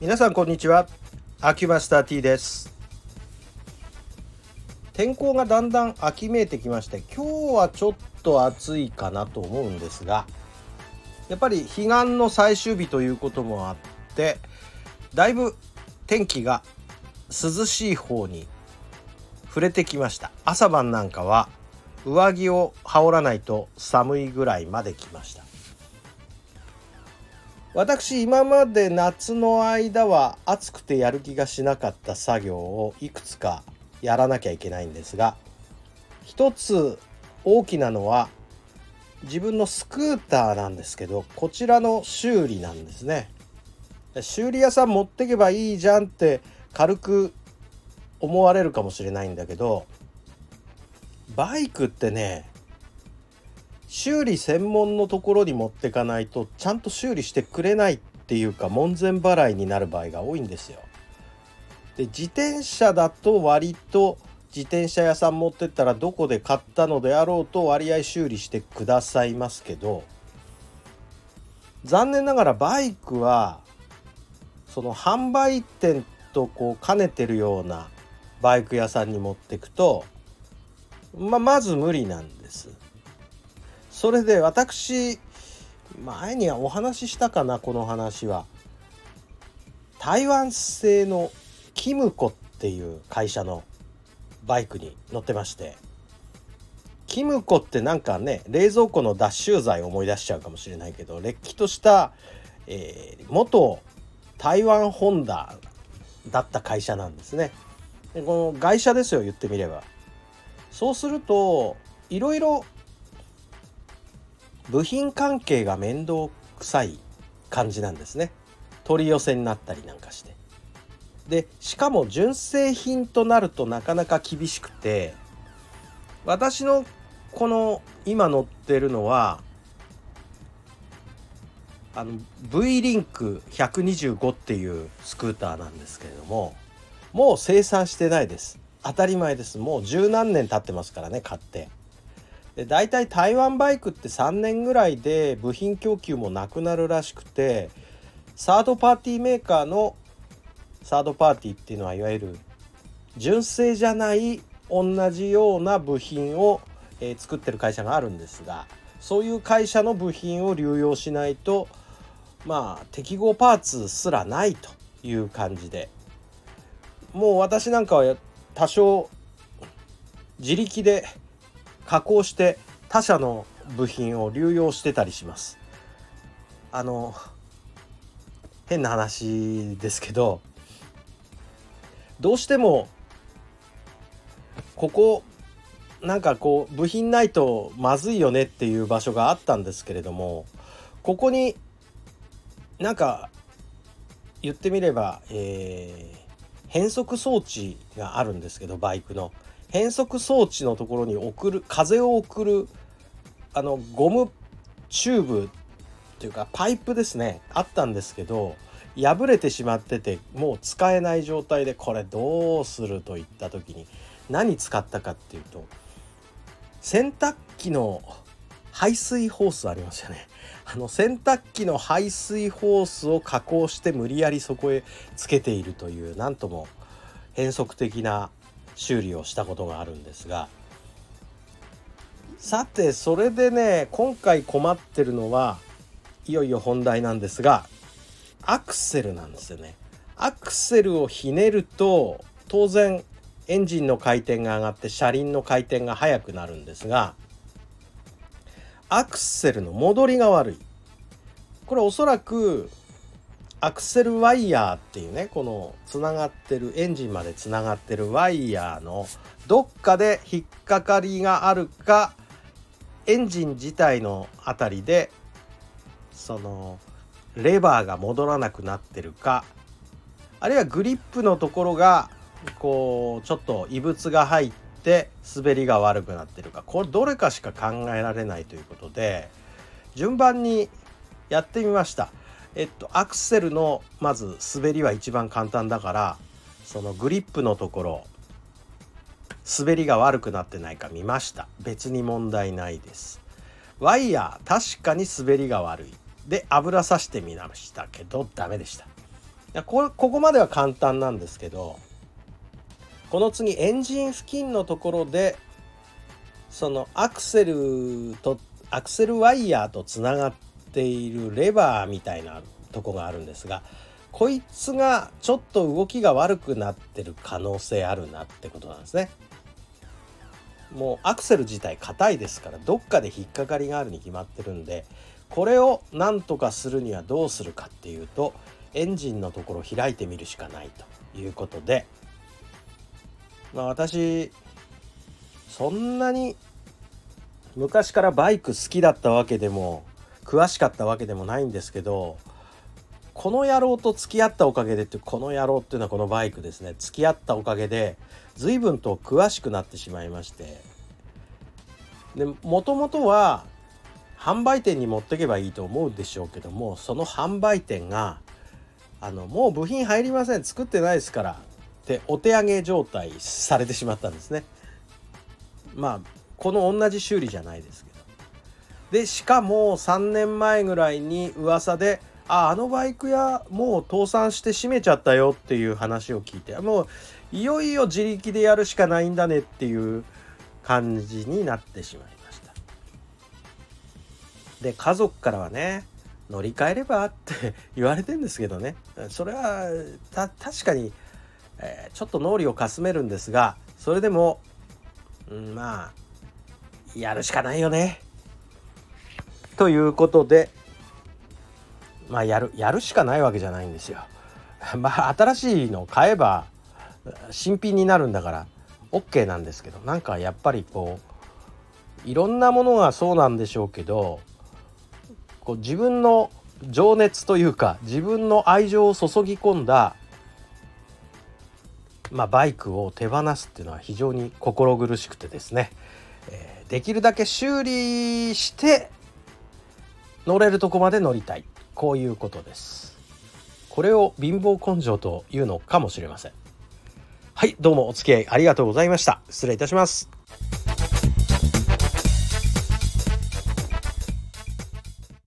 皆さんこんにちは。アキュマスター T です。天候がだんだん秋めいてきまして今日はちょっと暑いかなと思うんですがやっぱり彼岸の最終日ということもあってだいぶ天気が涼しい方に触れてきました。朝晩なんかは上着を羽織らないと寒いぐらいまで来ました。私今まで夏の間は暑くてやる気がしなかった作業をいくつかやらなきゃいけないんですが一つ大きなのは自分のスクーターなんですけどこちらの修理なんですね。修理屋さん持ってけばいいじゃんって軽く思われるかもしれないんだけどバイクってね修理専門のところに持ってかないとちゃんと修理してくれないっていうか門前払いになる場合が多いんですよ。で自転車だと割と自転車屋さん持ってったらどこで買ったのであろうと割合修理してくださいますけど残念ながらバイクはその販売店とこう兼ねてるようなバイク屋さんに持ってくと、まあ、まず無理なんです。それで私前にはお話ししたかなこの話は。台湾製のキムコっていう会社のバイクに乗ってましてキムコってなんかね冷蔵庫の脱臭剤を思い出しちゃうかもしれないけどれっきとした、えー、元台湾ホンダだった会社なんですね。でこの外車ですよ言ってみれば。そうするといろいろ部品関係が面倒くさい感じなんですね。取り寄せになったりなんかして。でしかも純正品となるとなかなか厳しくて私のこの今乗ってるのはあの V リンク125っていうスクーターなんですけれどももう生産してないです当たり前ですもう十何年経ってますからね買ってで大体台湾バイクって3年ぐらいで部品供給もなくなるらしくてサードパーティーメーカーのサードパーティーっていうのはいわゆる純正じゃない同じような部品を、えー、作ってる会社があるんですがそういう会社の部品を流用しないとまあ適合パーツすらないという感じで。もう私なんかは多少自力で加工して他社の部品を流用してたりします。あの変な話ですけどどうしてもここなんかこう部品ないとまずいよねっていう場所があったんですけれどもここになんか言ってみれば、えー、変速装置があるんですけどバイクの変速装置のところに送る風を送るあのゴムチューブっていうかパイプですね。あったんですけど破れてしまっててもう使えない状態でこれどうするといった時に何使ったかっていうと洗濯機の排水ホースありますよね。あの洗濯機の排水ホースを加工して無理やりそこへつけているという何とも変則的な修理をしたことがあるんですがさてそれでね今回困ってるのはいよいよ本題なんですがアクセルなんですよね。アクセルをひねると当然エンジンの回転が上がって車輪の回転が速くなるんですがアクセルの戻りが悪いこれおそらくアクセルワイヤーっていうねこのつながってるエンジンまでつながってるワイヤーのどっかで引っかかりがあるかエンジン自体のあたりでそのレバーが戻らなくなってるかあるいはグリップのところがこうちょっと異物が入って滑りが悪くなってるかこれどれかしか考えられないということで順番にやってみました。えっとアクセルのまず滑りは一番簡単だからそのグリップのところ滑りが悪くなってないか見ました。別に問題ないです。ワイヤー確かに滑りが悪い。で油さしてみましたけどダメでした。こここまでは簡単なんですけどこの次エンジン付近のところでそのアクセルとアクセルワイヤーとつながっているレバーみたいなとこがあるんですがこいつがちょっと動きが悪くなってる可能性あるなってことなんですね。もうアクセル自体硬いですからどっかで引っかかりがあるに決まってるんでこれをなんとかするにはどうするかっていうとエンジンのところ開いてみるしかないということでまあ私そんなに昔からバイク好きだったわけでも詳しかったわけでもないんですけどこの野郎と付き合ったおかげでってこの野郎っていうのはこのバイクですね付き合ったおかげで随分と詳しくなってしまいましてでもともとは販売店に持ってけばいいと思うでしょうけどもその販売店があのもう部品入りません作ってないですからってお手上げ状態されてしまったんですね。まあこの同じ修理じゃないです。でしかも3年前ぐらいに噂でああのバイク屋もう倒産して閉めちゃったよっていう話を聞いてもういよいよ自力でやるしかないんだねっていう感じになってしまいました。で家族からはね乗り換えればって言われてんですけどね。それは確かに、えー、ちょっと脳裏をかすめるんですがそれでも、うん、まあやるしかないよね。ということでまあやるやるしかないわけじゃないんですよ。まあ新しいの買えば新品になるんだから OK なんですけどなんかやっぱりこういろんなものがそうなんでしょうけどこう自分の情熱というか自分の愛情を注ぎ込んだ、まあ、バイクを手放すっていうのは非常に心苦しくてですね、えー、できるだけ修理して乗れるとこまで乗りたい。こういうことです。これを貧乏根性というのかもしれません。はいどうもお付き合いありがとうございました。失礼いたします。